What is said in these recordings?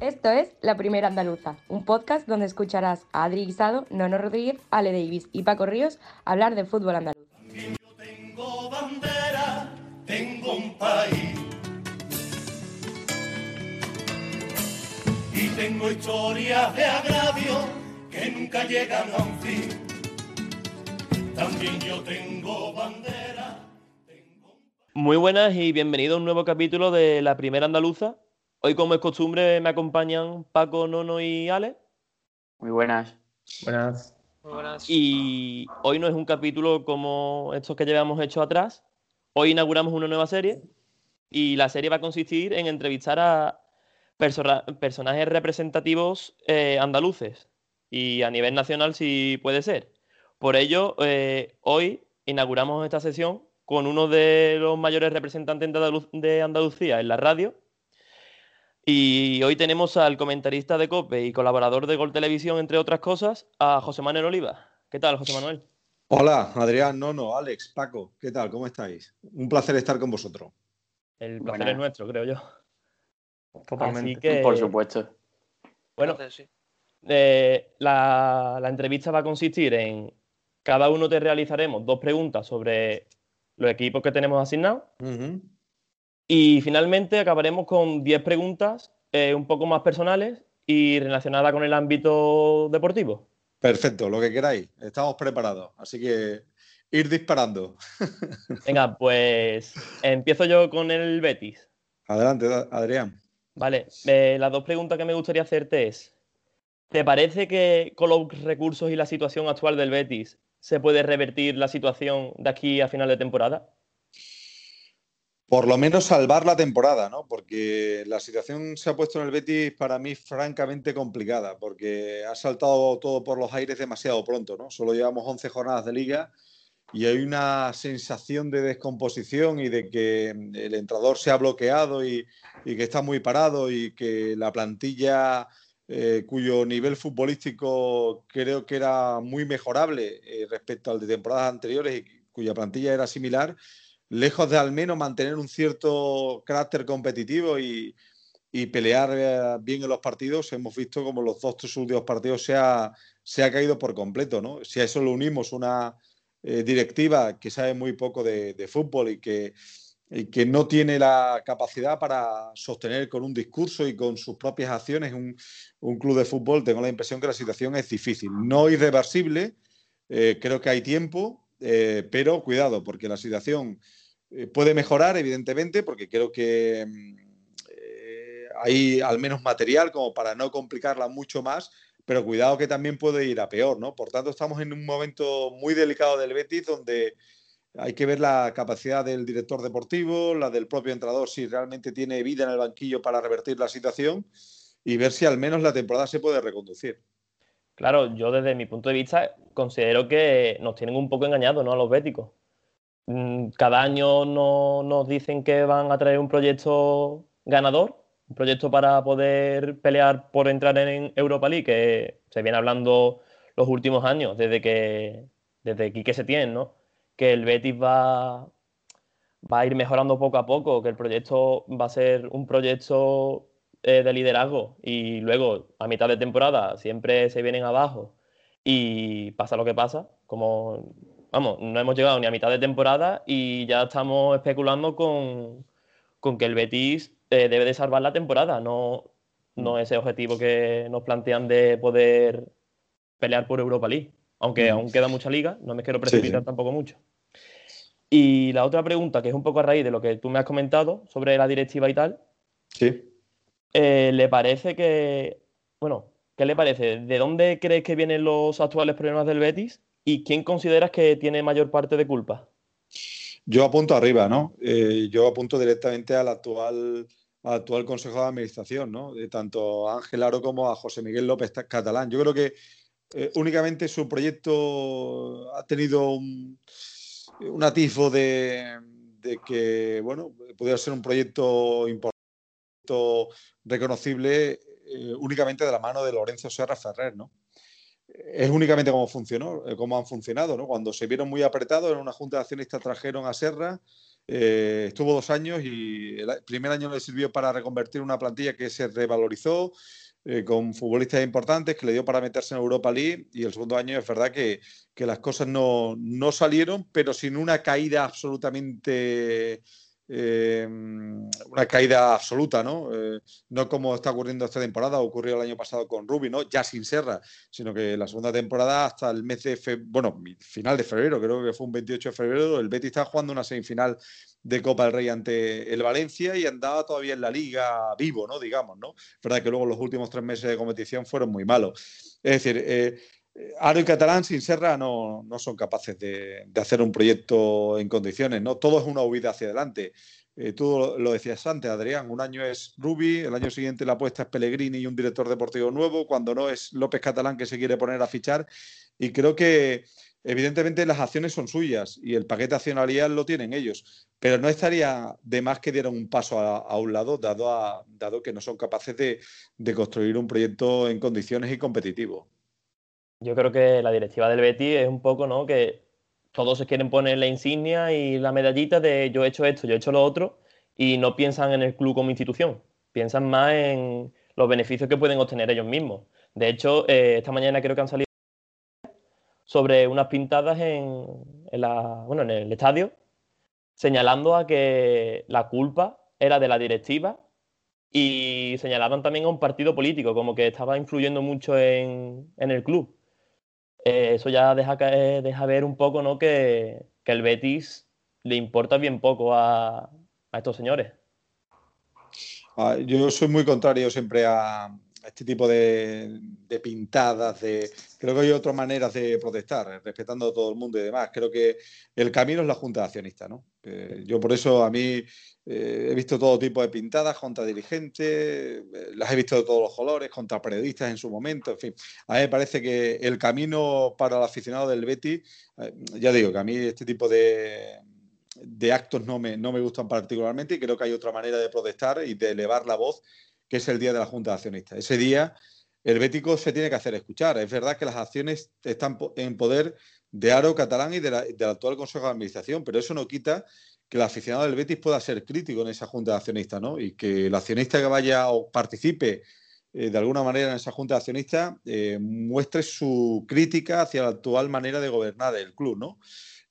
Esto es La Primera Andaluza, un podcast donde escucharás a Adri Guisado, Nono Rodríguez, Ale Davis y Paco Ríos hablar de fútbol andaluz. Yo tengo bandera, tengo un país. Y tengo historias de agravio que nunca llegan a un fin. También yo tengo bandera. Tengo un Muy buenas y bienvenido a un nuevo capítulo de La Primera Andaluza. Hoy, como es costumbre, me acompañan Paco, Nono y Ale. Muy buenas. Buenas. Y hoy no es un capítulo como estos que llevamos hecho atrás. Hoy inauguramos una nueva serie y la serie va a consistir en entrevistar a persona- personajes representativos eh, andaluces y a nivel nacional si puede ser. Por ello, eh, hoy inauguramos esta sesión con uno de los mayores representantes de Andalucía en la radio. Y hoy tenemos al comentarista de COPE y colaborador de Gol Televisión, entre otras cosas, a José Manuel Oliva. ¿Qué tal, José Manuel? Hola, Adrián, Nono, Alex, Paco, ¿qué tal? ¿Cómo estáis? Un placer estar con vosotros. El placer Buenas. es nuestro, creo yo. Totalmente. Así que, Por supuesto. bueno, eh, la, la entrevista va a consistir en cada uno te realizaremos dos preguntas sobre los equipos que tenemos asignados. Y finalmente acabaremos con 10 preguntas eh, un poco más personales y relacionadas con el ámbito deportivo. Perfecto, lo que queráis. Estamos preparados, así que ir disparando. Venga, pues empiezo yo con el Betis. Adelante, Adrián. Vale, eh, las dos preguntas que me gustaría hacerte es, ¿te parece que con los recursos y la situación actual del Betis se puede revertir la situación de aquí a final de temporada? Por lo menos salvar la temporada, ¿no? Porque la situación se ha puesto en el Betis para mí francamente complicada, porque ha saltado todo por los aires demasiado pronto, ¿no? Solo llevamos 11 jornadas de liga y hay una sensación de descomposición y de que el entrador se ha bloqueado y, y que está muy parado y que la plantilla eh, cuyo nivel futbolístico creo que era muy mejorable eh, respecto al de temporadas anteriores y cuya plantilla era similar, lejos de al menos mantener un cierto carácter competitivo y, pelear eh, bien en los partidos, hemos visto como los dos tres últimos partidos se ha, caído por completo. ¿no? Si a eso le unimos una eh, directiva que sabe muy poco de, de fútbol y que, no tiene la capacidad para sostener con un discurso y con sus propias acciones un, un club de fútbol, tengo la impresión que la situación es difícil. No irreversible, eh, creo que hay tiempo, eh, pero cuidado, porque la situación eh, puede mejorar, evidentemente, porque creo que mm, eh, hay al menos material como para no complicarla mucho más, pero cuidado que también puede ir a peor, ¿no? Por tanto, estamos en un momento muy delicado del Betis donde hay que ver la capacidad del director deportivo, la del propio entrenador, si realmente tiene vida en el banquillo para revertir la situación y ver si al menos la temporada se puede reconducir. Claro, yo desde mi punto de vista considero que nos tienen un poco engañados, ¿no? A los béticos. Mm, Cada año no- nos dicen que van a traer un proyecto ganador, un proyecto para poder pelear por entrar en Europa League, que se viene hablando los últimos años, desde que desde Quique Setién, ¿no? Que el Betis va, va a ir mejorando poco a poco, que el proyecto va a ser un proyecto eh, de liderazgo y luego a mitad de temporada siempre se vienen abajo y pasa lo que pasa, como, vamos, no hemos llegado ni a mitad de temporada y ya estamos especulando con, con que el Betis eh, debe de salvar la temporada, no, no ese objetivo que nos plantean de poder pelear por Europa League, aunque Mm. aún queda mucha liga, no me quiero precipitar sí. tampoco mucho. Y la otra pregunta, que es un poco a raíz de lo que tú me has comentado sobre la directiva y tal, Sí. eh, ¿le parece que, bueno, qué le parece? ¿De dónde crees que vienen los actuales problemas del Betis? ¿Y quién consideras que tiene mayor parte de culpa? Yo apunto arriba, ¿no? Eh, yo apunto directamente al actual, al actual Consejo de Administración, ¿no? De tanto a Ángel Aro como a José Miguel López Ta- Catalán. Yo creo que eh, únicamente su proyecto ha tenido un, un atisbo de, de que, bueno, pudiera ser un proyecto importante, reconocible eh, únicamente de la mano de Lorenzo Serra Ferrer, ¿no? Es únicamente cómo funcionó, eh, cómo han funcionado, ¿no? Cuando se vieron muy apretados en una junta de accionistas trajeron a Serra, eh, estuvo dos años y el primer año le sirvió para reconvertir una plantilla que se revalorizó eh, con futbolistas importantes, que le dio para meterse en Europa League y el segundo año es verdad que, que las cosas no, no salieron, pero sin una caída absolutamente eh, una caída absoluta, ¿no? Eh, no como está ocurriendo esta temporada, ocurrió el año pasado con Rubi, ¿no? Ya sin Serra, sino que la segunda temporada hasta el mes de febrero, bueno, final de febrero, creo que fue un 28 de febrero, el Betis estaba jugando una semifinal de Copa del Rey ante el Valencia y andaba todavía en la liga vivo, ¿no? Digamos, ¿no? Es verdad que luego los últimos tres meses de competición fueron muy malos. Es decir, eh, Aro y Catalán sin Serra no, no son capaces de, de, hacer un proyecto en condiciones, ¿no? Todo es una huida hacia adelante. Eh, tú lo decías antes, Adrián, un año es Rubi, el año siguiente la apuesta es Pellegrini y un director deportivo nuevo, cuando no es López Catalán que se quiere poner a fichar. Y creo que evidentemente las acciones son suyas y el paquete accionarial lo tienen ellos, pero no estaría de más que dieran un paso a, a un lado, dado, a, dado que no son capaces de, de construir un proyecto en condiciones y competitivo yo creo que la directiva del Betis es un poco, ¿no? Que todos se quieren poner la insignia y la medallita de yo he hecho esto, yo he hecho lo otro, y no piensan en el club como institución, piensan más en los beneficios que pueden obtener ellos mismos. De hecho, eh, esta mañana creo que han salido sobre unas pintadas en, en, la, bueno, en el estadio, señalando a que la culpa era de la directiva y señalaban también a un partido político, como que estaba influyendo mucho en, en el club eh, eso ya deja, caer, deja ver un poco ¿no? que, que, el Betis le importa bien poco a, a estos señores. Ah, yo soy muy contrario siempre a este tipo de, de, pintadas, de creo que hay otras maneras de protestar, respetando a todo el mundo y demás. Creo que el camino es la Junta de Accionistas, ¿no? Eh, yo por eso a mí eh, he visto todo tipo de pintadas contra dirigentes, eh, las he visto de todos los colores, contra periodistas en su momento, en fin. A mí me parece que el camino para el aficionado del Betis, eh, ya digo que a mí este tipo de, de actos no me, no me gustan particularmente y creo que hay otra manera de protestar y de elevar la voz, que es el día de la Junta de Accionistas. Ese día el Bético se tiene que hacer escuchar. Es verdad que las acciones están en poder de Aro Catalán y del actual Consejo de Administración, pero eso no quita que el aficionado del Betis pueda ser crítico en esa junta de accionistas, ¿no? Y que el accionista que vaya o participe eh, de alguna manera en esa junta de accionistas eh, muestre su crítica hacia la actual manera de gobernar el club, ¿no?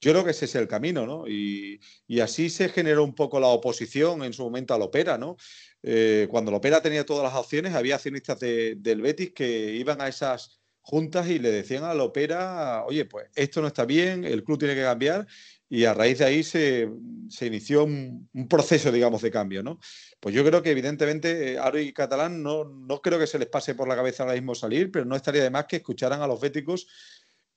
Yo creo que ese es el camino, ¿no? Y, y así se generó un poco la oposición en su momento a Lopera, ¿no? Eh, cuando Lopera tenía todas las opciones, había accionistas de, del Betis que iban a esas juntas y le decían a Lopera, oye, pues esto no está bien, el club tiene que cambiar y a raíz de ahí se, se inició un, un, proceso, digamos, de cambio, ¿no? Pues yo creo que evidentemente eh, Aro y Catalán no, no creo que se les pase por la cabeza ahora mismo salir, pero no estaría de más que escucharan a los béticos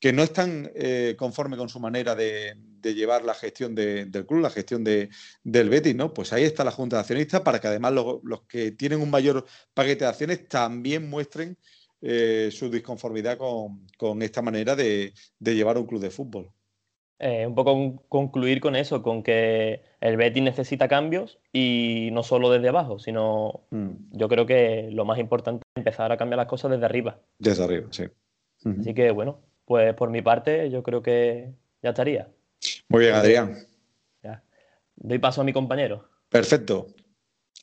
que no están eh, conforme con su manera de, de llevar la gestión de, del club, la gestión de, del Betis, ¿no? Pues ahí está la Junta de Accionistas para que además los, los que tienen un mayor paquete de acciones también muestren eh, su disconformidad con, con esta manera de, de llevar un club de fútbol eh, un poco concluir con eso, con que el Betis necesita cambios y no solo desde abajo, sino mm. yo creo que lo más importante es empezar a cambiar las cosas desde arriba. Desde arriba, sí. Uh -huh. Así que bueno, pues por mi parte yo creo que ya estaría. Muy bien, Adrián. Ya. Doy paso a mi compañero. Perfecto.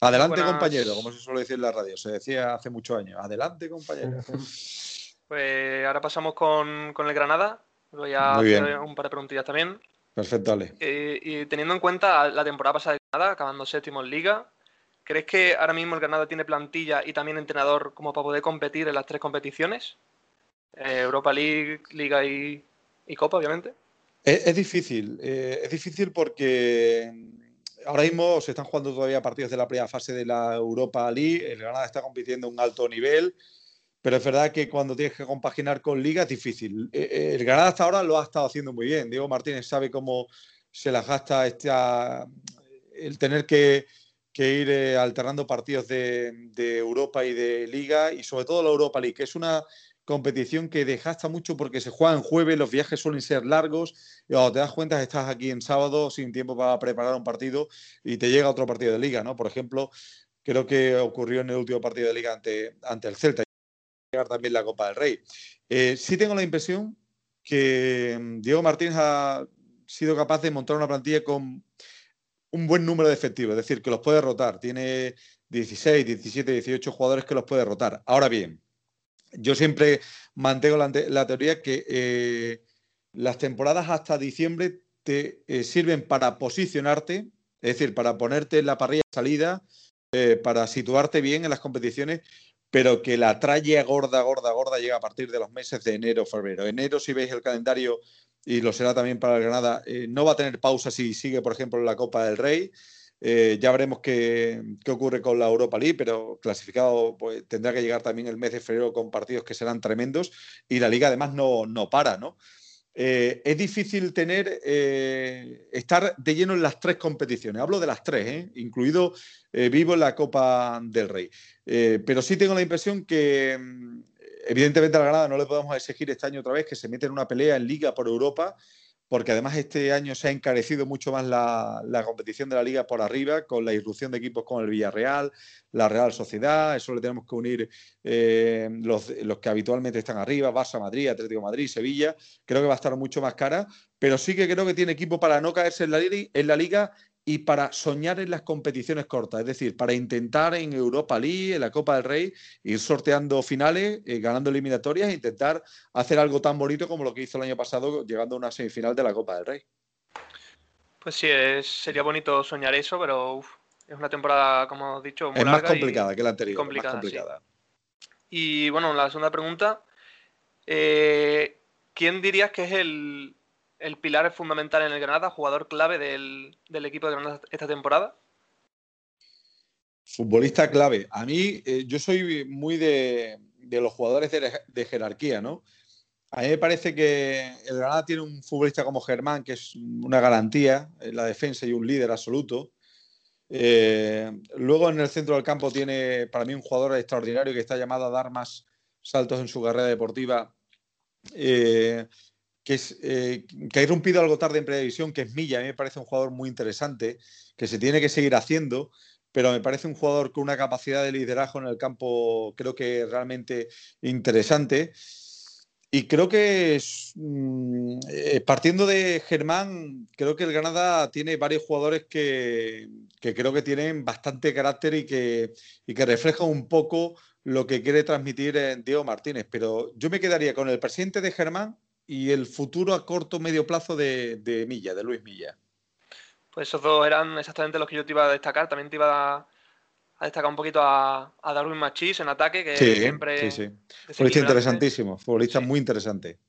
Adelante, Buenas... compañero, como se suele decir en la radio. Se decía hace muchos años. Adelante, compañero. Pues ahora pasamos con, con el Granada, Voy a Muy hacer bien. un par de preguntillas también. Perfecto, Ale. Eh, y teniendo en cuenta la temporada pasada de Granada, acabando séptimo en Liga, ¿crees que ahora mismo el Granada tiene plantilla y también entrenador como para poder competir en las tres competiciones? Eh, Europa League, Liga y, Copa, obviamente. Es, difícil, eh, es difícil porque ahora mismo se están jugando todavía partidos de la primera fase de la Europa League, el Granada está compitiendo a un alto nivel, pero es verdad que cuando tienes que compaginar con liga es difícil. Eh, el Granada hasta ahora lo ha estado haciendo muy bien. Diego Martínez sabe cómo se las gasta el tener que, ir alternando partidos de, Europa y de liga y sobre todo la Europa League, que es una competición que desgasta mucho porque se juega en jueves, los viajes suelen ser largos y cuando te das cuenta estás aquí en sábado sin tiempo para preparar un partido y te llega otro partido de liga, ¿no? Por ejemplo, creo que ocurrió en el último partido de liga ante, ante el Celta llegar también la Copa del Rey. Eh, sí tengo la impresión que mm, Diego Martínez ha sido capaz de montar una plantilla con un buen número de efectivos, es decir, que los puede rotar. Tiene 16, 17, 18 jugadores que los puede rotar. Ahora bien, yo siempre mantengo la, teoría que eh, las temporadas hasta diciembre te eh, sirven para posicionarte, es decir, para ponerte en la parrilla de salida, eh, para situarte bien en las competiciones, pero que la tralla gorda, gorda, gorda llega a partir de los meses de enero, febrero. Enero, si veis el calendario, y lo será también para el Granada, no va a tener pausa si sigue, por ejemplo, la Copa del Rey. Eh, ya veremos qué, ocurre con la Europa League, pero clasificado pues, tendrá que llegar también el mes de febrero con partidos que serán tremendos y la liga además no, no para, ¿no? Eh, es difícil tener, eh, estar de lleno en las tres competiciones. Hablo de las tres, incluido vivo en la Copa del Rey. pero sí tengo la impresión que, mm, evidentemente, a la Granada no le podemos exigir este año otra vez que se mete en una pelea en Liga por Europa porque además este año se ha encarecido mucho más la, competición de la liga por arriba, con la irrupción de equipos como el Villarreal, la Real Sociedad, eso le tenemos que unir eh, los, que habitualmente están arriba, Barça, Madrid, Atlético Madrid, Sevilla, creo que va a estar mucho más cara, pero sí que creo que tiene equipo para no caerse en la, en la liga y para soñar en las competiciones cortas, es decir, para intentar en Europa League, en la Copa del Rey, ir sorteando finales, eh, ganando eliminatorias e intentar hacer algo tan bonito como lo que hizo el año pasado, llegando a una semifinal de la Copa del Rey. Pues sí, sería bonito soñar eso, pero es una temporada, como he dicho, muy es más complicada que la anterior. Complicada, más complicada. Y bueno, la segunda pregunta, eh, ¿quién dirías que es el, el pilar fundamental en el Granada, jugador clave del, equipo de Granada esta temporada? Futbolista clave. A mí, eh, yo soy muy de, los jugadores de, jerarquía, ¿no? A mí me parece que el Granada tiene un futbolista como Germán, que es una garantía en la defensa y un líder absoluto. Eh, luego en el centro del campo tiene para mí un jugador extraordinario que está llamado a dar más saltos en su carrera deportiva. Eh, que, es, eh, que ha irrumpido algo tarde en Predivisión, que es Milla. A mí me parece un jugador muy interesante, que se tiene que seguir haciendo, pero me parece un jugador con una capacidad de liderazgo en el campo, creo que realmente interesante. Y creo que mm, eh, partiendo de Germán, creo que el Granada tiene varios jugadores que, que creo que tienen bastante carácter y que, y que reflejan un poco lo que quiere transmitir Diego Martínez. Pero yo me quedaría con el presidente de Germán y el futuro a corto medio plazo de, Milla, de Luis Milla. Pues esos dos eran exactamente los que yo te iba a destacar. También te iba a, destacar un poquito a, Darwin Machis en ataque, que siempre. Sí, sí. Futbolista interesantísimo, futbolista muy interesante.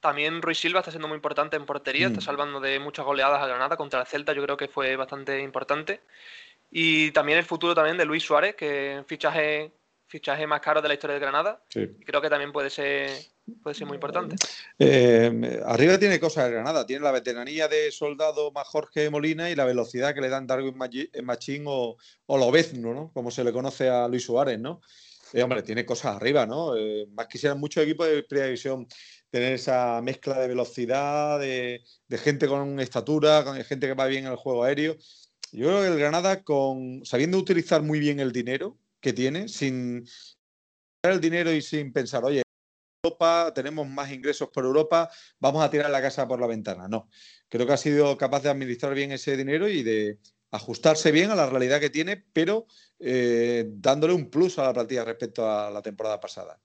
También Ruiz Silva está siendo muy importante en portería, está mm. salvando de muchas goleadas a Granada contra el Celta, yo creo que fue bastante importante. Y también el futuro también de Luis Suárez, que fichaje fichaje más caro de la historia de Granada. creo que también puede ser, puede ser muy importante. Eh, arriba tiene cosas de Granada. Tiene la veteranía de Soldado más Jorge Molina y la velocidad que le dan Darwin Machín o, o Lobezno, ¿no? Como se le conoce a Luis Suárez, ¿no? Eh, hombre, tiene cosas arriba, ¿no? Eh, más quisieran muchos equipos de primera división tener esa mezcla de velocidad, de, de, gente con estatura, con gente que va bien en el juego aéreo. Yo creo que el Granada, con, sabiendo utilizar muy bien el dinero, que tiene sin el dinero y sin pensar, oye, Europa, tenemos más ingresos por Europa, vamos a tirar la casa por la ventana. No, creo que ha sido capaz de administrar bien ese dinero y de ajustarse bien a la realidad que tiene, pero eh, dándole un plus a la plantilla respecto a la temporada pasada.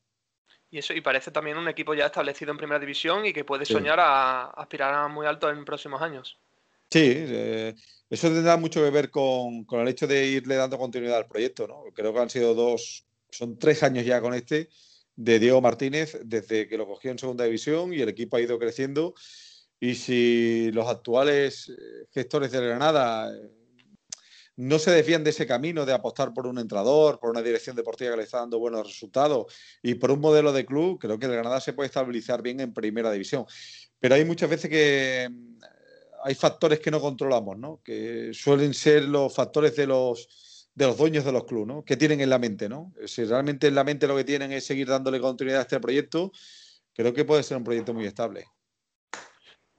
Y eso, y parece también un equipo ya establecido en primera división y que puede soñar a, aspirar a muy alto en próximos años. Sí, eh, eso tendrá mucho que ver con, el hecho de irle dando continuidad al proyecto, ¿no? Creo que han sido dos, son tres años ya con este de Diego Martínez desde que lo cogió en segunda división y el equipo ha ido creciendo. Y si los actuales eh, gestores de Granada eh, no se desvían de ese camino de apostar por un entrador, por una dirección deportiva que le está dando buenos resultados y por un modelo de club, creo que el Granada se puede estabilizar bien en primera división. Pero hay muchas veces que hay factores que no controlamos, ¿no? Que suelen ser los factores de los, de los dueños de los clubes, ¿no? Que tienen en la mente, ¿no? Si realmente en la mente lo que tienen es seguir dándole continuidad a este proyecto, creo que puede ser un proyecto muy estable.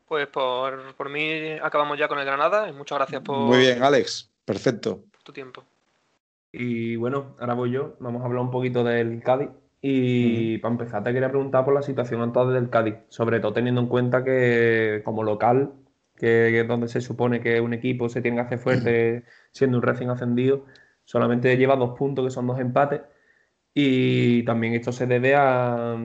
Pues por, por mí acabamos ya con el Granada. Muchas gracias por. Muy bien, Alex. Perfecto. Tu tiempo. Y bueno, ahora voy yo. Vamos a hablar un poquito del Cádiz. Y para empezar, te quería preguntar por la situación actual del Cádiz, sobre todo teniendo en cuenta que como local que es donde se supone que un equipo se tiene que hacer fuerte siendo un recién ascendido, solamente lleva dos puntos, que son dos empates. Y también esto se debe a,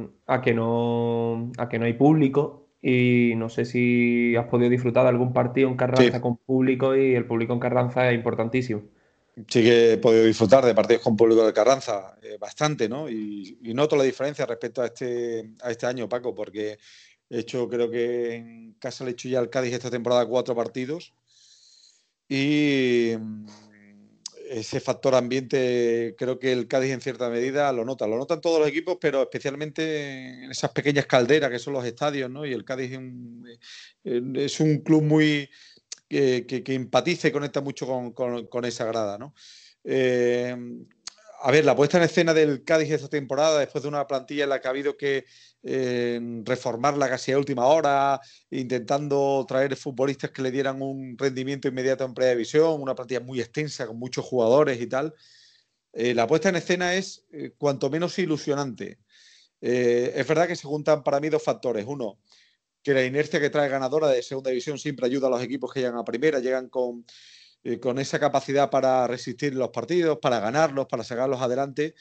que, no, a que no hay público. Y no sé si has podido disfrutar de algún partido en Carranza con público y el público en Carranza es importantísimo. Sí que he podido disfrutar de partidos con público de Carranza eh, bastante, ¿no? Y, y, noto la diferencia respecto a este, a este año, Paco, porque he hecho, creo que en casa le he hecho ya al Cádiz esta temporada cuatro partidos y ese factor ambiente creo que el Cádiz en cierta medida lo nota. Lo notan todos los equipos, pero especialmente en esas pequeñas calderas que son los estadios, ¿no? Y el Cádiz es un, eh, club muy que, que, empatiza y conecta mucho con, esa grada, ¿no? Eh, a ver, la puesta en escena del Cádiz esta temporada, después de una plantilla en la que ha habido que reformarla casi a última hora, intentando traer futbolistas que le dieran un rendimiento inmediato en primera división, una plantilla muy extensa con muchos jugadores y tal. Eh, la puesta en escena es eh, cuanto menos ilusionante. Eh, es verdad que se juntan para mí dos factores. Uno, que la inercia que trae ganadora de segunda división siempre ayuda a los equipos que llegan a primera, llegan con, con esa capacidad para resistir los partidos, para ganarlos, para sacarlos adelante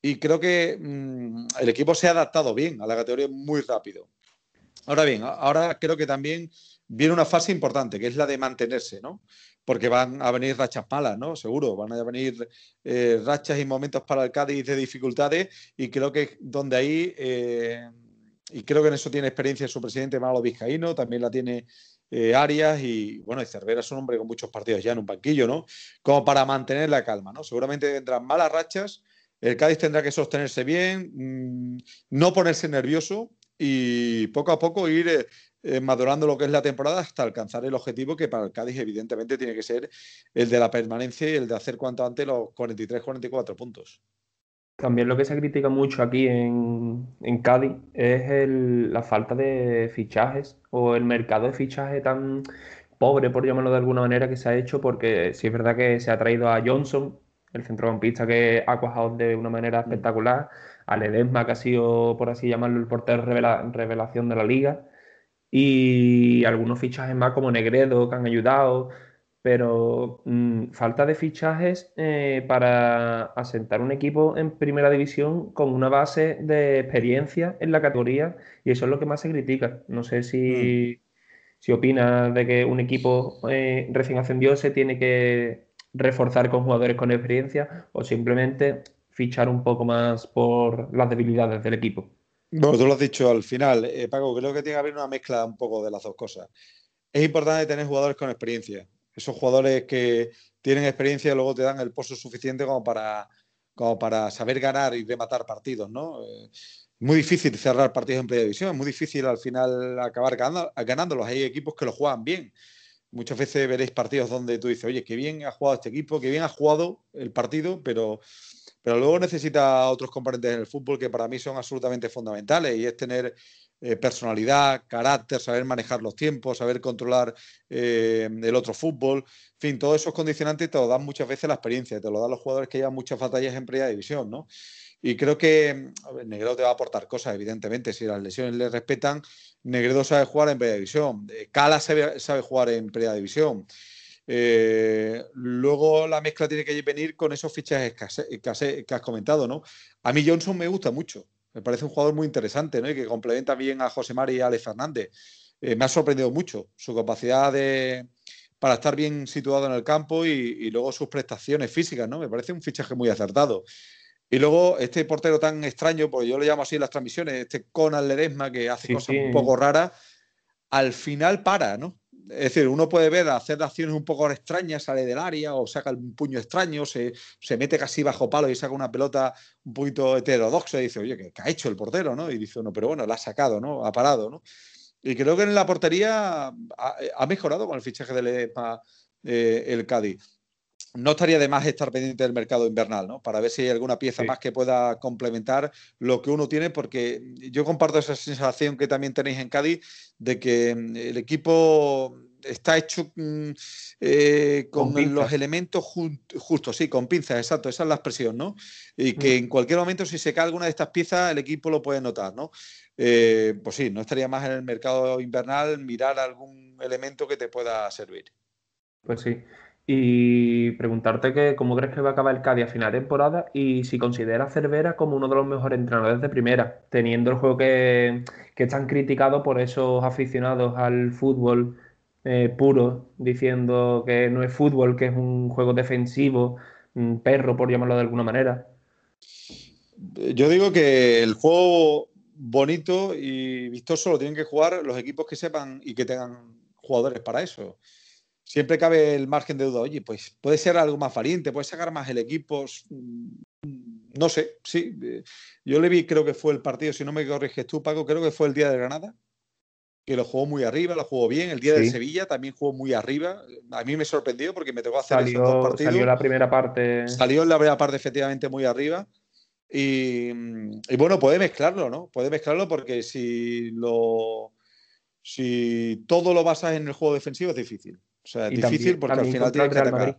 y creo que mm, el equipo se ha adaptado bien a la categoría muy rápido. Ahora bien, ahora creo que también viene una fase importante, que es la de mantenerse, ¿no? Porque van a venir rachas malas, ¿no? Seguro, van a venir eh, rachas y momentos para el Cádiz de dificultades y creo que donde ahí, eh, y creo que en eso tiene experiencia su presidente Manolo Vizcaíno, también la tiene eh, Arias y, bueno, y Cervera es un hombre con muchos partidos ya en un banquillo, ¿no? Como para mantener la calma, ¿no? Seguramente vendrán malas rachas el Cádiz tendrá que sostenerse bien, mm, no ponerse nervioso y poco a poco ir eh, eh, madurando lo que es la temporada hasta alcanzar el objetivo que para el Cádiz evidentemente tiene que ser el de la permanencia y el de hacer cuanto antes los 43-44 puntos. También lo que se critica mucho aquí en, Cádiz es la falta de fichajes o el mercado de fichaje tan pobre, por llamarlo de alguna manera, que se ha hecho, porque sí es verdad que se ha traído a Johnson, el centrocampista que ha cuajado de una manera mm. espectacular, a Ledesma, que ha sido, por así llamarlo, el portero revelación de la liga, y algunos fichajes más como Negredo que han ayudado, pero mm, falta de fichajes eh, para asentar un equipo en primera división con una base de experiencia en la categoría, y eso es lo que más se critica. No sé si, mm. si opinas de que un equipo eh, recién ascendido se tiene que reforzar con jugadores con experiencia o simplemente fichar un poco más por las debilidades del equipo. Bueno, tú lo has dicho al final, eh, Paco, creo que tiene que haber una mezcla un poco de las dos cosas. Es importante tener jugadores con experiencia. Esos jugadores que tienen experiencia luego te dan el pozo suficiente como para, como para saber ganar y rematar partidos, ¿no? Eh, muy difícil cerrar partidos en primera división, es muy difícil al final acabar ganándolos. Hay equipos que lo juegan bien. Muchas veces veréis partidos donde tú dices, oye, qué bien ha jugado este equipo, qué bien ha jugado el partido, pero, pero luego necesita otros componentes en el fútbol que para mí son absolutamente fundamentales y es tener eh, personalidad, carácter, saber manejar los tiempos, saber controlar eh, el otro fútbol. En fin, todos esos condicionantes te lo dan muchas veces la experiencia, te lo dan los jugadores que llevan muchas batallas en primera división, ¿no? Y creo que Negredo te va a aportar cosas, evidentemente. Si las lesiones le respetan, Negredo sabe jugar en primera división. Eh, Cala sabe, sabe jugar en primera división. Luego la mezcla tiene que venir con esos fichajes que has, comentado, ¿no? A mí Johnson me gusta mucho. Me parece un jugador muy interesante, ¿no? Y que complementa bien a José Mari y a Alex Fernández. Eh, me ha sorprendido mucho su capacidad de, para estar bien situado en el campo y, y, luego sus prestaciones físicas, ¿no? Me parece un fichaje muy acertado. Y luego este portero tan extraño, porque yo le llamo así en las transmisiones, este Conan Ledesma que hace cosas un poco raras, al final para, ¿no? Es decir, uno puede ver hacer acciones un poco extrañas, sale del área o saca un puño extraño, se, se mete casi bajo palo y saca una pelota un poquito heterodoxa y dice, oye, ¿qué, ha hecho el portero? ¿no? Y dice uno, pero bueno, la ha sacado, ¿no? Ha parado, ¿no? Y creo que en la portería ha, mejorado con el fichaje de eh, el Cádiz. No estaría de más estar pendiente del mercado invernal, ¿no? Para ver si hay alguna pieza más que pueda complementar lo que uno tiene, porque yo comparto esa sensación que también tenéis en Cádiz de que mm, el equipo está hecho mm, eh, con, los elementos justos, sí, con pinzas, exacto, esa es la expresión, ¿no? Y que mm. en cualquier momento, si se cae alguna de estas piezas, el equipo lo puede notar, ¿no? Eh, pues sí, no estaría más en el mercado invernal mirar algún elemento que te pueda servir. Pues sí y preguntarte que, cómo crees que va a acabar el Cádiz a final de temporada y si consideras Cervera como uno de los mejores entrenadores de primera, teniendo el juego que, que es tan criticado por esos aficionados al fútbol eh, puro, diciendo que no es fútbol, que es un juego defensivo, un perro, por llamarlo de alguna manera. Yo digo que el juego bonito y vistoso lo tienen que jugar los equipos que sepan y que tengan jugadores para eso siempre cabe el margen de duda. Oye, pues puede ser algo más valiente, puede sacar más el equipo. Mm, no sé, sí. Eh, yo le vi, creo que fue el partido, si no me corriges tú, Paco, creo que fue el día de Granada, que lo jugó muy arriba, lo jugó bien. El día de Sevilla también jugó muy arriba. A mí me sorprendió porque me tocó hacer salió, esos dos partidos. Salió la primera parte. Salió en la primera parte, efectivamente, muy arriba. Y, y bueno, puede mezclarlo, ¿no? Puede mezclarlo porque si lo. Si todo lo basas en el juego defensivo es difícil. O sea, es difícil porque al final tiene que Madrid.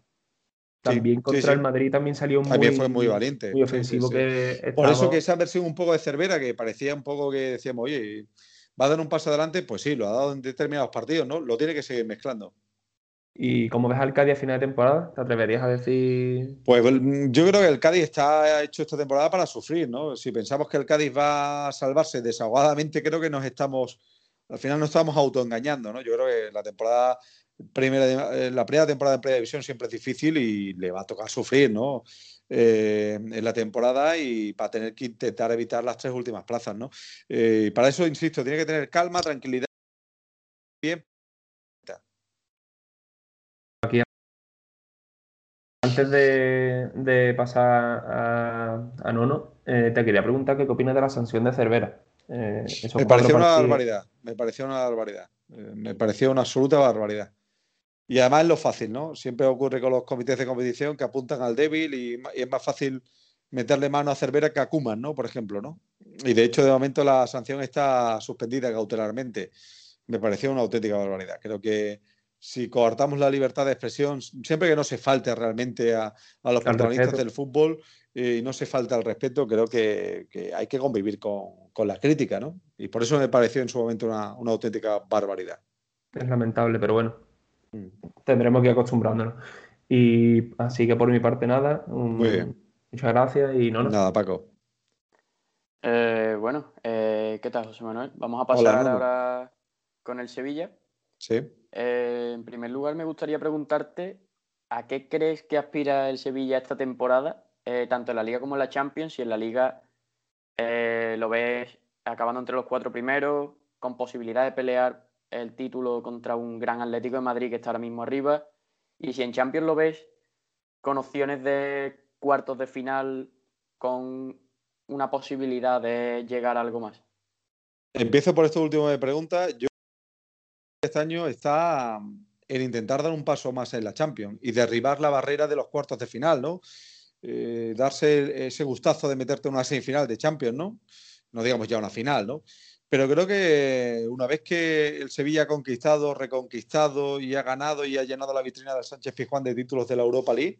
También contra el Madrid también salió muy, también fue muy valiente. Muy ofensivo que Por eso que esa versión un poco de Cervera, que parecía un poco que decíamos, oye, ¿va a dar un paso adelante? Pues sí, lo ha dado en determinados partidos, ¿no? Lo tiene que seguir mezclando. ¿Y cómo ves al Cádiz a final de temporada? ¿Te atreverías a decir...? Pues yo creo que el Cádiz está hecho esta temporada para sufrir, ¿no? Si pensamos que el Cádiz va a salvarse desahogadamente, creo que nos estamos... Al final nos estamos autoengañando, ¿no? Yo creo que la temporada primera, eh, la primera temporada en Primera División siempre es difícil y le va a tocar sufrir, ¿no? Eh, en la temporada y para tener que intentar evitar las tres últimas plazas, ¿no? Eh, para eso, insisto, tiene que tener calma, tranquilidad. Bien. Aquí, antes de, pasar a, Nono, te quería preguntar qué opinas de la sanción de Cervera. me pareció una barbaridad, me pareció una barbaridad, me pareció una absoluta barbaridad. Y además es lo fácil, ¿no? Siempre ocurre con los comités de competición que apuntan al débil y, es más fácil meterle mano a Cervera que a Kuman, ¿no? Por ejemplo, ¿no? Y de hecho, de momento la sanción está suspendida cautelarmente. Me pareció una auténtica barbaridad. Creo que si coartamos la libertad de expresión, siempre que no se falte realmente a, los protagonistas del fútbol eh, y no se falta el respeto, creo que, hay que convivir con, la crítica, ¿no? Y por eso me pareció en su momento una, una auténtica barbaridad. Es lamentable, pero bueno, tendremos que ir acostumbrándonos. Y así que por mi parte nada. Muy bien. Muchas gracias y no, Nada, Paco. Eh, bueno, eh, ¿qué tal, José Manuel? Vamos a pasar ahora con el Sevilla. Sí. Eh, en primer lugar, me gustaría preguntarte a qué crees que aspira el Sevilla esta temporada, tanto en la Liga como en la Champions, y en la Liga lo ves acabando entre los cuatro primeros, con posibilidad de pelear el título contra un gran Atlético de Madrid que está ahora mismo arriba. Y si en Champions lo ves con opciones de cuartos de final, con una posibilidad de llegar a algo más. Empiezo por esto último de pregunta. Yo este año está en intentar dar un paso más en la Champions y derribar la barrera de los cuartos de final, ¿no? Eh, darse ese gustazo de meterte en una semifinal de Champions, ¿no? No digamos ya una final, ¿no? Pero creo que una vez que el Sevilla ha conquistado, reconquistado y ha ganado y ha llenado la vitrina del Sánchez Fijuán de títulos de la Europa League,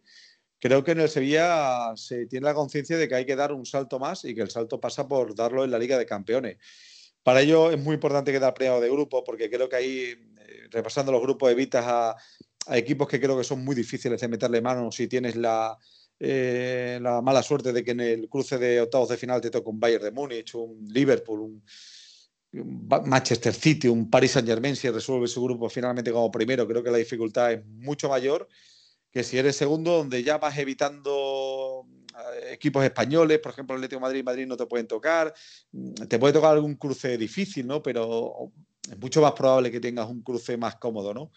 creo que en el Sevilla se tiene la conciencia de que hay que dar un salto más y que el salto pasa por darlo en la Liga de Campeones. Para ello es muy importante quedar premiado de grupo porque creo que ahí, eh, repasando los grupos, evitas a, equipos que creo que son muy difíciles de meterle mano si tienes la, eh, la mala suerte de que en el cruce de octavos de final te toque un Bayern de Múnich, un Liverpool, un, Manchester City, un Paris Saint Germain, si resuelve su grupo finalmente como primero, creo que la dificultad es mucho mayor que si eres segundo, donde ya vas evitando eh, equipos españoles, por ejemplo, el Atlético Madrid Madrid no te pueden tocar, mm, te puede tocar algún cruce difícil, ¿no? Pero es mucho más probable que tengas un cruce más cómodo, ¿no?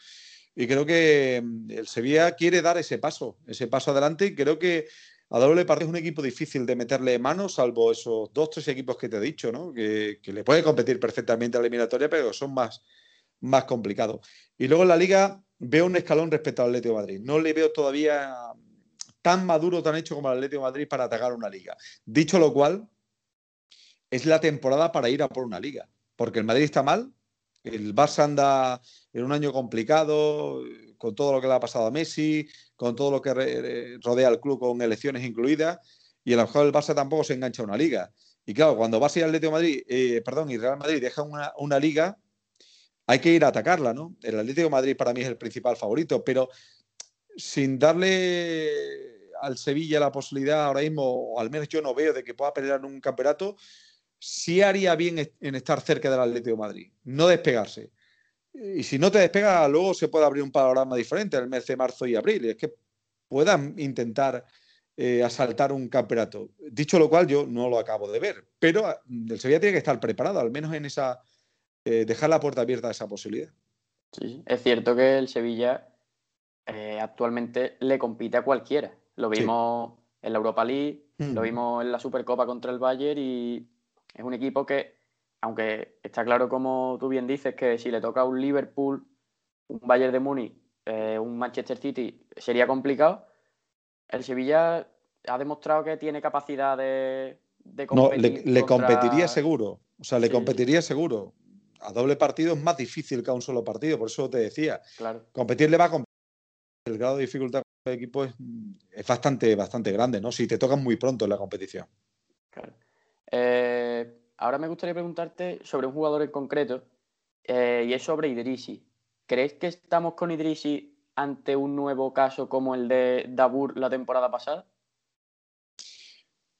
Y creo que mm, el Sevilla quiere dar ese paso, ese paso adelante, y creo que a doble parte es un equipo difícil de meterle mano, salvo esos dos, tres equipos que te he dicho, ¿no? que, le puede competir perfectamente a la eliminatoria, pero son más, más complicados. Y luego en la liga veo un escalón respecto al Atlético de Madrid. No le veo todavía tan maduro, tan hecho como el Atlético de Madrid para atacar una liga. Dicho lo cual, es la temporada para ir a por una liga, porque el Madrid está mal, el Barça anda en un año complicado, con todo lo que le ha pasado a Messi, con todo lo que rodea al club con elecciones incluidas, y a lo mejor el Barça tampoco se engancha a una liga. Y claro, cuando vas a ir al Atlético Madrid, eh, perdón, y Real Madrid deja una, liga, hay que ir a atacarla, ¿no? El Atlético Madrid para mí es el principal favorito, pero sin darle al Sevilla la posibilidad ahora mismo, o al menos yo no veo de que pueda pelear un campeonato, sí haría bien en estar cerca del Atlético Madrid, no despegarse. Y si no te despega, luego se puede abrir un panorama diferente en el mes de marzo y abril. Es que puedan intentar eh, asaltar un campeonato. Dicho lo cual, yo no lo acabo de ver, pero ah, el Sevilla tiene que estar preparado, al menos en esa. Eh, dejar la puerta abierta a esa posibilidad. Sí, es cierto que el Sevilla eh, actualmente le compite a cualquiera. Lo vimos en la Europa League, lo mm. vimos en la Supercopa contra el Bayern y es un equipo que, aunque está claro como tú bien dices, que si le toca un Liverpool, un Bayern de Múnich, eh, un Manchester City, sería complicado. El Sevilla ha demostrado que tiene capacidad de, competir. No, le, competiría seguro. O sea, le competiría seguro. A doble partido es más difícil que a un solo partido, por eso te decía. Claro. Competir le va a competir. El grado de dificultad del equipo es, es bastante, bastante grande, ¿no? Si te tocan muy pronto en la competición. Claro. Eh, ahora me gustaría preguntarte sobre un jugador en concreto eh, y es sobre Idrisi. ¿Crees que estamos con Idrisi ante un nuevo caso como el de Dabur la temporada pasada?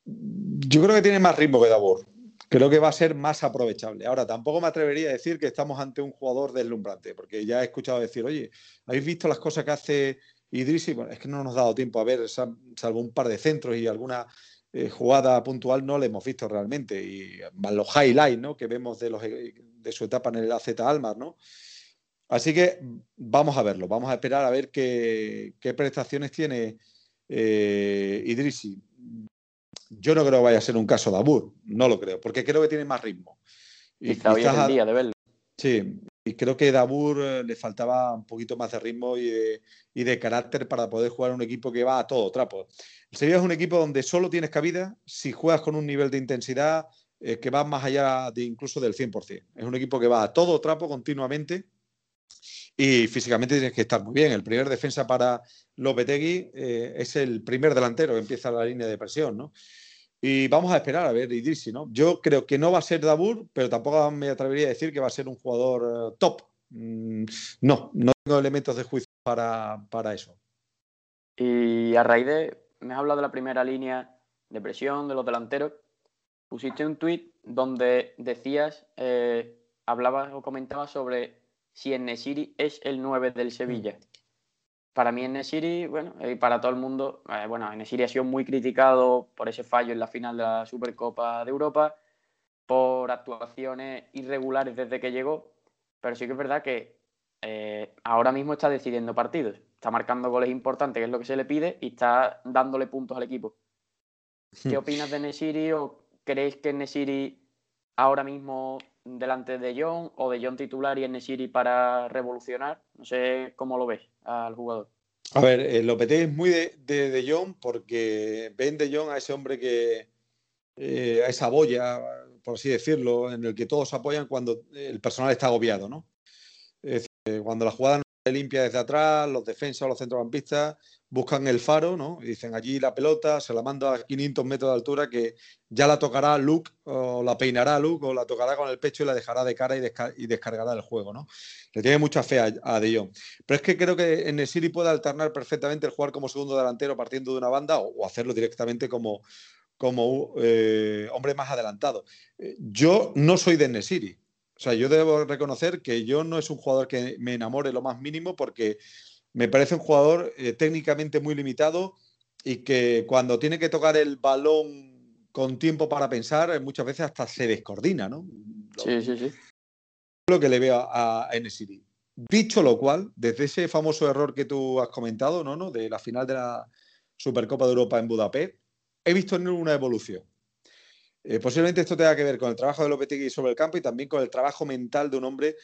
Yo creo que tiene más ritmo que Dabur. Creo que va a ser más aprovechable. Ahora, tampoco me atrevería a decir que estamos ante un jugador deslumbrante, porque ya he escuchado decir, oye, ¿habéis visto las cosas que hace Idrisi? Bueno, es que no nos ha dado tiempo a ver, salvo un par de centros y alguna eh, jugada puntual no la hemos visto realmente. Y más los highlights ¿no? que vemos de, los, de su etapa en el AZ Almar. ¿no? Así que vamos a verlo, vamos a esperar a ver qué, qué prestaciones tiene eh, Idrisi. Yo no creo que vaya a ser un caso de Abur, no lo creo, porque creo que tiene más ritmo. Y está hoy el día de verlo. Sí, y creo que Dabur eh, le faltaba un poquito más de ritmo y de, carácter para poder jugar un equipo que va a todo trapo. El Sevilla es un equipo donde solo tienes cabida si juegas con un nivel de intensidad eh, que va más allá de incluso del 100%. Es un equipo que va a todo trapo continuamente y físicamente tienes que estar muy bien. El primer defensa para Lopetegui eh, es el primer delantero que empieza la línea de presión, ¿no? Y vamos a esperar a ver Idrisi, ¿no? Yo creo que no va a ser Dabur, pero tampoco me atrevería a decir que va a ser un jugador eh, top. Mm, no, no tengo elementos de juicio para, eso. Y a raíz de, me has hablado de la primera línea de presión de los delanteros, pusiste un tuit donde decías, eh, hablabas o comentabas sobre si Nesiri es el 9 del Sevilla. Mm para mí en Nesiri, bueno, y para todo el mundo, eh, bueno, Nesiri ha sido muy criticado por ese fallo en la final de la Supercopa de Europa, por actuaciones irregulares desde que llegó, pero sí que es verdad que eh, ahora mismo está decidiendo partidos, está marcando goles importantes, que es lo que se le pide, y está dándole puntos al equipo. ¿Qué hmm. opinas de Nesiri o creéis que Nesiri ahora mismo delante de John o de John titular y en Nesiri para revolucionar? No sé cómo lo ves al jugador. A ver, eh, Lopetegui es muy de, de, Jong porque ven de Jong a ese hombre que, eh, a esa boya, por así decirlo, en el que todos apoyan cuando el personal está agobiado, ¿no? Es decir, cuando la jugada no se limpia desde atrás, los defensas los centrocampistas buscan el faro, ¿no? Y dicen allí la pelota, se la manda a 500 metros de altura que ya la tocará Luke o la peinará Luke o la tocará con el pecho y la dejará de cara y, descargará el juego, ¿no? Le tiene mucha fe a, De Jong. Pero es que creo que en puede alternar perfectamente el jugar como segundo delantero partiendo de una banda o, hacerlo directamente como, como eh, hombre más adelantado. Eh, yo no soy de Nesiri. O sea, yo debo reconocer que yo no es un jugador que me enamore lo más mínimo porque me parece un jugador eh, técnicamente muy limitado y que cuando tiene que tocar el balón con tiempo para pensar, eh, muchas veces hasta se descoordina, ¿no? Sí, sí, sí. Lo que le veo a, a Dicho lo cual, desde ese famoso error que tú has comentado, ¿no? ¿no? De la final de la Supercopa de Europa en Budapest, he visto en él una evolución. Eh, posiblemente esto tenga que ver con el trabajo de Lopetegui sobre el campo y también con el trabajo mental de un hombre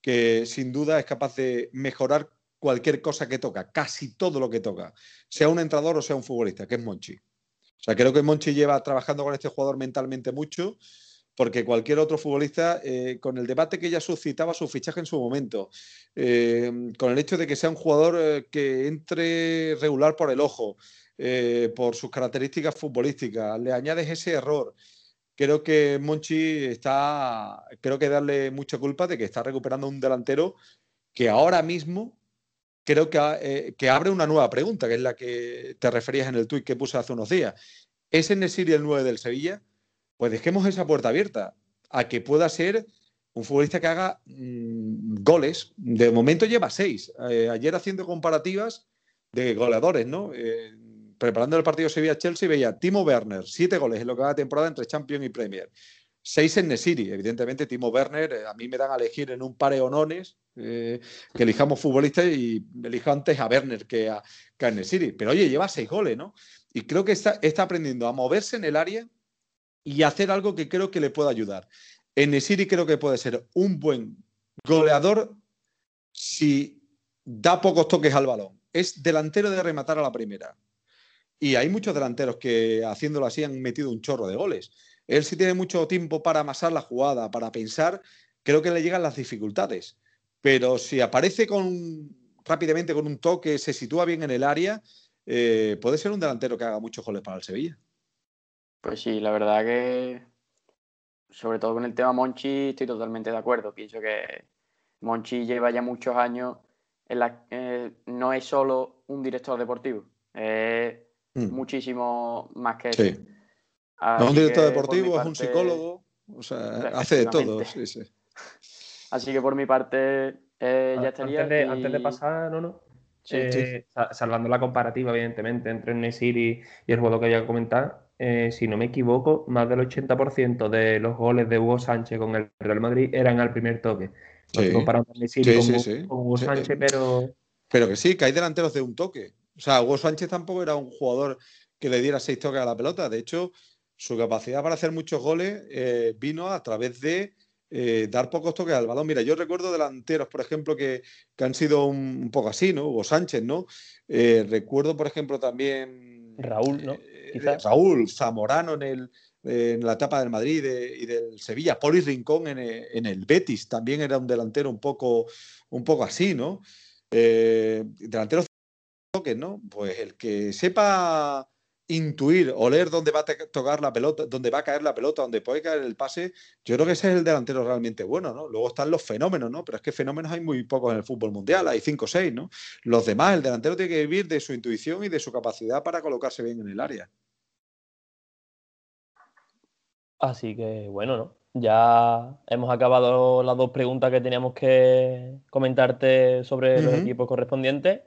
que sin duda es capaz de mejorar cualquier cosa que toca, casi todo lo que toca, sea un entrenador o sea un futbolista, que es Monchi. O sea, creo que Monchi lleva trabajando con este jugador mentalmente mucho, porque cualquier otro futbolista, eh, con el debate que ya suscitaba su fichaje en su momento, eh, con el hecho de que sea un jugador eh, que entre regular por el ojo, por sus características futbolísticas, le añades ese error. Creo que Monchi está, creo que darle mucha culpa de que está recuperando un delantero que ahora mismo creo que, que, abre una nueva pregunta, que es la que te referías en el tuit que puse hace unos días. ¿Es en Nesiri el 9 del Sevilla? Pues dejemos esa puerta abierta a que pueda ser un futbolista que haga mm, goles. De momento lleva seis. Eh, ayer haciendo comparativas de goleadores, ¿no? Eh, preparando el partido Sevilla-Chelsea veía Timo Werner, siete goles en lo que va de temporada entre Champions y Premier. Seis en Nesiri. Evidentemente, Timo Werner, eh, a mí me dan a elegir en un par de honones que elijamos futbolistas y elijo antes a Werner que a, que Nesiri. Pero oye, lleva seis goles, ¿no? Y creo que está, está aprendiendo a moverse en el área y hacer algo que creo que le pueda ayudar. En Nesiri creo que puede ser un buen goleador si da pocos toques al balón. Es delantero de rematar a la primera. Y hay muchos delanteros que haciéndolo así han metido un chorro de goles. Él si tiene mucho tiempo para amasar la jugada, para pensar, creo que le llegan las dificultades. Pero si aparece con, rápidamente con un toque, se sitúa bien en el área, eh, puede ser un delantero que haga muchos goles para el Sevilla. Pues sí, la verdad que sobre todo con el tema Monchi estoy totalmente de acuerdo. Pienso que Monchi lleva ya muchos años en la eh, no es solo un director deportivo, es mm. muchísimo más que eso. Sí. No es un director deportivo, es un psicólogo, o sea, hace de todo. Así que por mi parte eh, ya estaría. Antes de, antes de pasar, no, no. Eh, salvando la comparativa, evidentemente, entre Nesiri y el juego que voy a comentar, eh, si no me equivoco, más del 80% de los goles de Hugo Sánchez con el Real Madrid eran al primer toque. Sí. Comparando sí, con, con, Hugo Sánchez, pero. Pero que sí, que hay delanteros de un toque. O sea, Hugo Sánchez tampoco era un jugador que le diera seis toques a la pelota. De hecho, su capacidad para hacer muchos goles eh, vino a través de eh, dar pocos toques al balón. Mira, yo recuerdo delanteros, por ejemplo, que, que han sido un, un, poco así, ¿no? Hugo Sánchez, ¿no? recuerdo, por ejemplo, también. Raúl, ¿no? Raúl, Zamorano en, el, en la etapa del Madrid y del Sevilla, Poli Rincón en el, Betis, también era un delantero un poco, un poco así, ¿no? Eh, delantero ¿no? Pues el que sepa intuir, oler dónde va a tocar la pelota, dónde va a caer la pelota, dónde puede caer el pase, yo creo que ese es el delantero realmente bueno, ¿no? Luego están los fenómenos, ¿no? Pero es que fenómenos hay muy pocos en el fútbol mundial, hay cinco o seis, ¿no? Los demás, el delantero tiene que vivir de su intuición y de su capacidad para colocarse bien en el área. Así que bueno, ¿no? Ya hemos acabado las dos preguntas que teníamos que comentarte sobre uh -huh. los equipos correspondientes.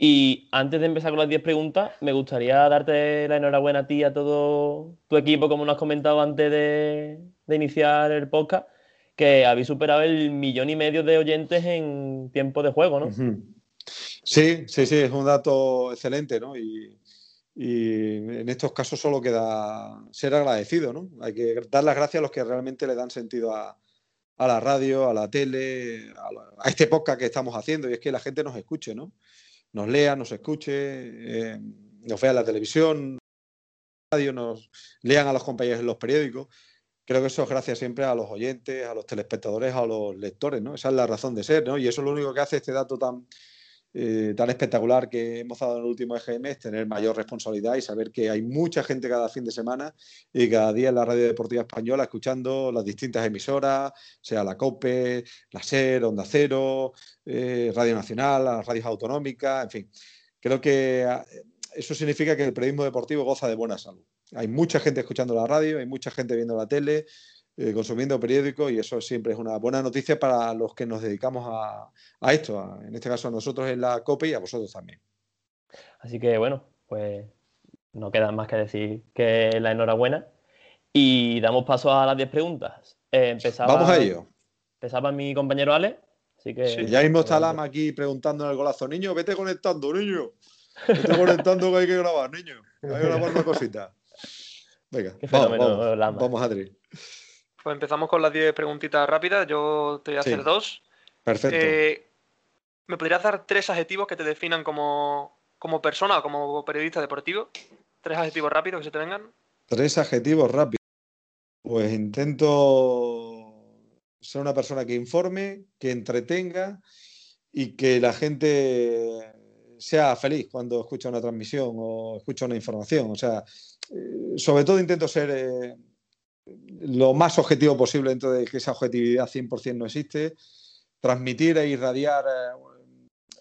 Y antes de empezar con las 10 preguntas, me gustaría darte la enhorabuena a ti y a todo tu equipo, como nos has comentado antes de, iniciar el podcast, que habéis superado el millón y medio de oyentes en tiempo de juego, ¿no? Sí, sí, sí, es un dato excelente, ¿no? Y, en estos casos solo queda ser agradecido, ¿no? Hay que dar las gracias a los que realmente le dan sentido a, la radio, a la tele, a este podcast que estamos haciendo, y es que la gente nos escuche, ¿no? Nos lea, nos escuche, eh, nos vea en la televisión, radio, nos lean a los compañeros en los periódicos. Creo que eso es gracias siempre a los oyentes, a los telespectadores, a los lectores, ¿no? Esa es la razón de ser, ¿no? Y eso es lo único que hace este dato tan, eh, tan espectacular que hemos dado en el último EGM, es tener mayor responsabilidad y saber que hay mucha gente cada fin de semana y cada día en la radio deportiva española escuchando las distintas emisoras, sea la COPE, la SER, Onda Cero, eh, Radio Nacional, las radios autonómicas, en fin. Creo que ah, eso significa que el periodismo deportivo goza de buena salud. Hay mucha gente escuchando la radio, hay mucha gente viendo la tele, eh, consumiendo periódicos y eso siempre es una buena noticia para los que nos dedicamos a, a esto, a, en este caso a nosotros en la COPE y a vosotros también. Así que bueno, pues no queda más que decir que la enhorabuena y damos paso a las 10 preguntas. Eh, empezaba, Vamos a ello. Empezaba mi compañero Ale. Así que, sí, ya mismo está Lama aquí preguntando en el golazo, niño, vete conectando, niño. Vete conectando que hay que grabar, niño. Hay que grabar una cosita. Venga, vamos, vamos, Lama. vamos, Adri. Pues empezamos con las 10 preguntitas rápidas. Yo te voy a hacer dos. Perfecto. Eh, ¿Me podrías dar tres adjetivos que te definan como, como persona o como periodista deportivo? Tres adjetivos rápidos que se te vengan. Tres adjetivos rápidos. Pues intento ser una persona que informe, que entretenga y que la gente sea feliz cuando escucha una transmisión o escucha una información. O sea, eh, sobre todo intento ser eh, lo más objetivo posible dentro de que esa objetividad 100% no existe, transmitir e irradiar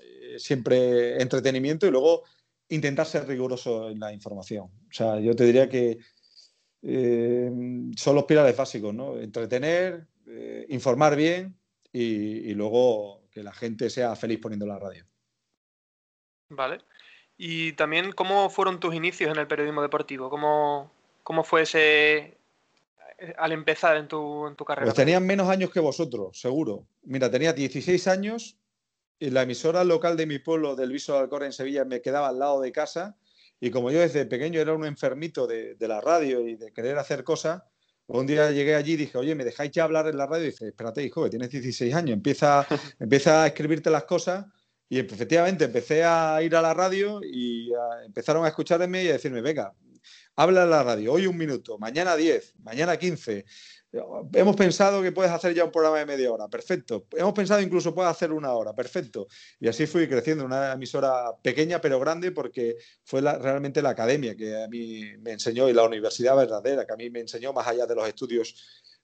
eh, siempre entretenimiento y luego intentar ser riguroso en la información. O sea, yo te diría que son los pilares básicos, ¿no? Entretener, informar bien y, y luego que la gente sea feliz poniendo la radio. Vale. Y también, ¿cómo fueron tus inicios en el periodismo deportivo? ¿Cómo, cómo fue ese al empezar en tu, en tu carrera? Pues tenían menos años que vosotros, seguro. Mira, tenía 16 años y la emisora local de mi pueblo, del Viso de Alcor en Sevilla, me quedaba al lado de casa. Y como yo desde pequeño era un enfermito de, de la radio y de querer hacer cosas, un día llegué allí y dije, oye, ¿me dejáis ya hablar en la radio? Y dice, espérate, hijo, que tienes 16 años, empieza, empieza a escribirte las cosas y efectivamente empecé a ir a la radio y empezaron a escucharme y a decirme, venga, habla en la radio, hoy un minuto, mañana 10, mañana 15. Hemos pensado que puedes hacer ya un programa de media hora, perfecto. Hemos pensado incluso puedes hacer una hora, perfecto. Y así fui creciendo, una emisora pequeña pero grande porque fue realmente la academia que a mí me enseñó y la universidad verdadera que a mí me enseñó más allá de los estudios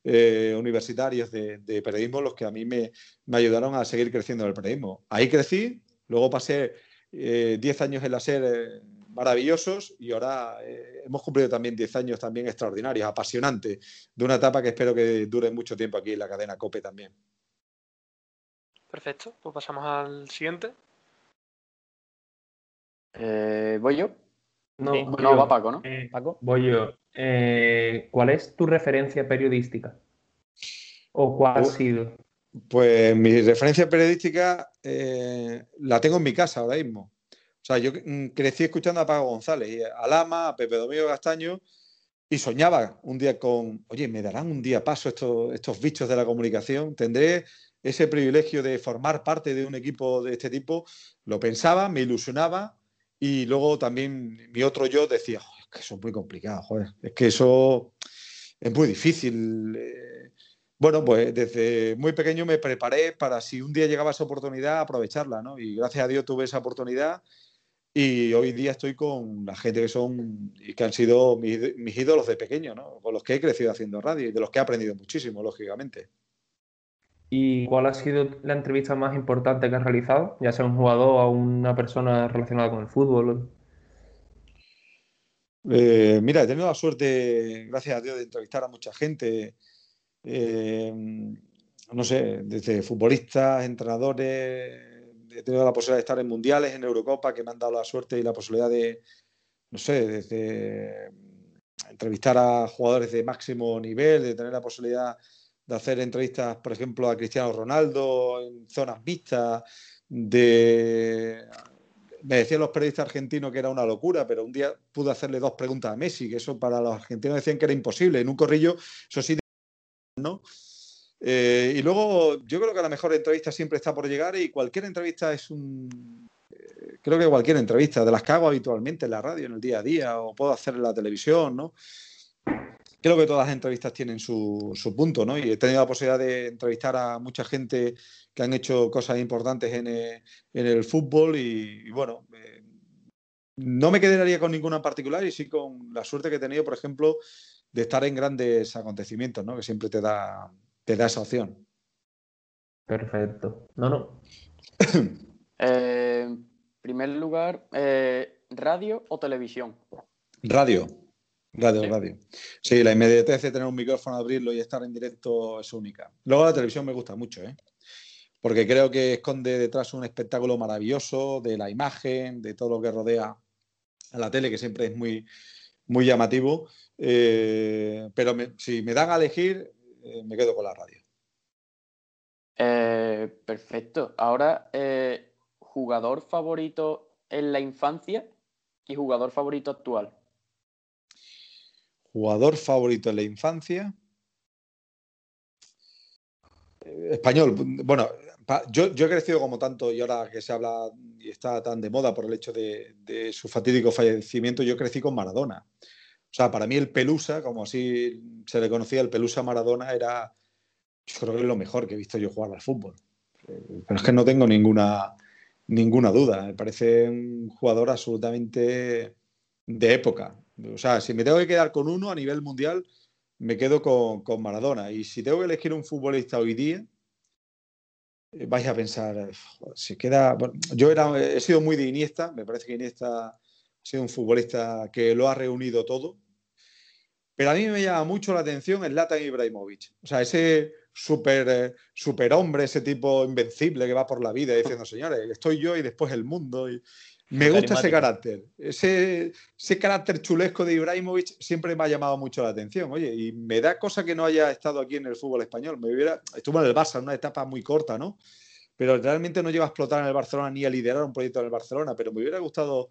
eh, universitarios de, periodismo los que a mí me, ayudaron a seguir creciendo en el periodismo. Ahí crecí, luego pasé 10 eh, años en la SER eh, maravillosos y ahora hemos cumplido también 10 años también extraordinarios, apasionantes, de una etapa que espero que dure mucho tiempo aquí en la cadena COPE también. Perfecto, pues pasamos al siguiente. ¿Voy yo? No, va Paco, ¿no? Paco. Voy yo. Eh, ¿cuál es tu referencia periodística? ¿O cuál ha sido? Pues mi referencia periodística eh, la tengo en mi casa ahora mismo. O sea, yo mm, crecí escuchando a Paco González, a Lama, a Pepe Domingo Castaño, y soñaba un día con, oye, ¿me darán un día paso estos, estos bichos de la comunicación? ¿Tendré ese privilegio de formar parte de un equipo de este tipo? Lo pensaba, me ilusionaba, y luego también mi otro yo decía, que eso es muy complicado, joder. Es que eso es muy difícil. Eh. Bueno, pues desde muy pequeño me preparé para si un día llegaba esa oportunidad, aprovecharla, ¿no? Y gracias a Dios tuve esa oportunidad y hoy día estoy con la gente que son que han sido mis, ídolos de pequeño, ¿no? Con los que he crecido haciendo radio y de los que he aprendido muchísimo, lógicamente. ¿Y cuál ha sido la entrevista más importante que has realizado? Ya sea un jugador o una persona relacionada con el fútbol. Eh, mira, he tenido la suerte, gracias a Dios, de entrevistar a mucha gente. Eh, no sé, desde futbolistas, entrenadores. He tenido la posibilidad de estar en mundiales, en Eurocopa, que me han dado la suerte y la posibilidad de, no sé, entrevistar a jugadores de máximo nivel, de tener la posibilidad de hacer entrevistas, por ejemplo, a Cristiano Ronaldo en zonas vistas, de me decían los periodistas argentinos que era una locura, pero un día pude hacerle dos preguntas a Messi, que eso para los argentinos decían que era imposible. En un corrillo, eso sí, ¿no? Eh, y luego, yo creo que la mejor entrevista siempre está por llegar y cualquier entrevista es un. Eh, creo que cualquier entrevista, de las que hago habitualmente en la radio, en el día a día, o puedo hacer en la televisión, ¿no? Creo que todas las entrevistas tienen su, su punto, ¿no? Y he tenido la posibilidad de entrevistar a mucha gente que han hecho cosas importantes en, eh, el fútbol y, bueno, eh, no me quedaría con ninguna en particular y sí con la suerte que he tenido, por ejemplo, de estar en grandes acontecimientos, ¿no? Que siempre te da, te da esa opción. Perfecto. No, no. Eh, en primer lugar, ¿radio o televisión? Radio. Radio, radio. Sí, la inmediatez de tener un micrófono, abrirlo y estar en directo es única. Luego la televisión me gusta mucho, ¿eh? porque creo que esconde detrás un espectáculo maravilloso de la imagen, de todo lo que rodea a la tele, que siempre es muy, muy llamativo. Eh, pero si me dan a elegir, eh, me quedo con la radio. Eh, perfecto. Ahora, jugador favorito en la infancia y jugador favorito actual. Jugador favorito en la infancia. Español. Bueno, yo, he crecido como tanto y ahora que se habla y está tan de moda por el hecho de, su fatídico fallecimiento, yo crecí con Maradona. O sea, para mí el Pelusa, como así se le conocía, el Pelusa Maradona era, yo creo que es lo mejor que he visto yo jugar al fútbol. Pero es que no tengo ninguna, ninguna duda. Me parece un jugador absolutamente de época. O sea, si me tengo que quedar con uno a nivel mundial, me quedo con, Maradona. Y si tengo que elegir un futbolista hoy día, eh, vais a pensar, si queda. yo era, he sido muy de Iniesta, me parece que Iniesta ha sido un futbolista que lo ha reunido todo. Pero a mí me llama mucho la atención el Latan Ibrahimovic. O sea, ese super, eh, super hombre, ese tipo invencible que va por la vida diciendo, señores, estoy yo y después el mundo. Y, me gusta ese carácter. Ese, ese carácter chulesco de Ibrahimovic siempre me ha llamado mucho la atención. Oye, y me da cosa que no haya estado aquí en el fútbol español. Me hubiera, estuvo en el Barça en una etapa muy corta, ¿no? Pero realmente no lleva a explotar en el Barcelona ni a liderar un proyecto en el Barcelona. Pero me hubiera gustado.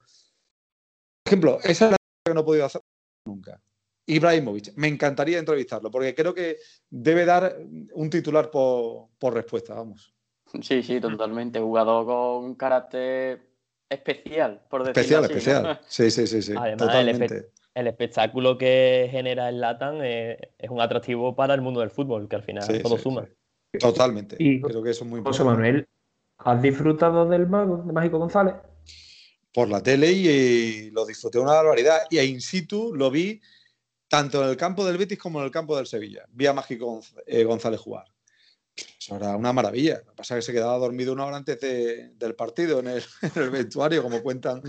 Por ejemplo, esa es la que no he podido hacer nunca. Ibrahimovic, me encantaría entrevistarlo, porque creo que debe dar un titular por, por respuesta, vamos. Sí, sí, totalmente. Jugador con carácter especial, por decirlo especial, Especial, Sí, sí, sí, sí. el, espectáculo que genera el Latan es, un atractivo para el mundo del fútbol, que al final todo suma. Totalmente. Y creo que eso es muy José Manuel, ¿has disfrutado del mago, de Mágico González? Por la tele y, lo disfruté una barbaridad. Y a in situ lo vi tanto en el campo del Betis como en el campo del Sevilla. Vi a Mágico eh, González jugar. Eso era una maravilla. Lo que pasa es que se quedaba dormido una hora antes del partido en el, vestuario, como cuentan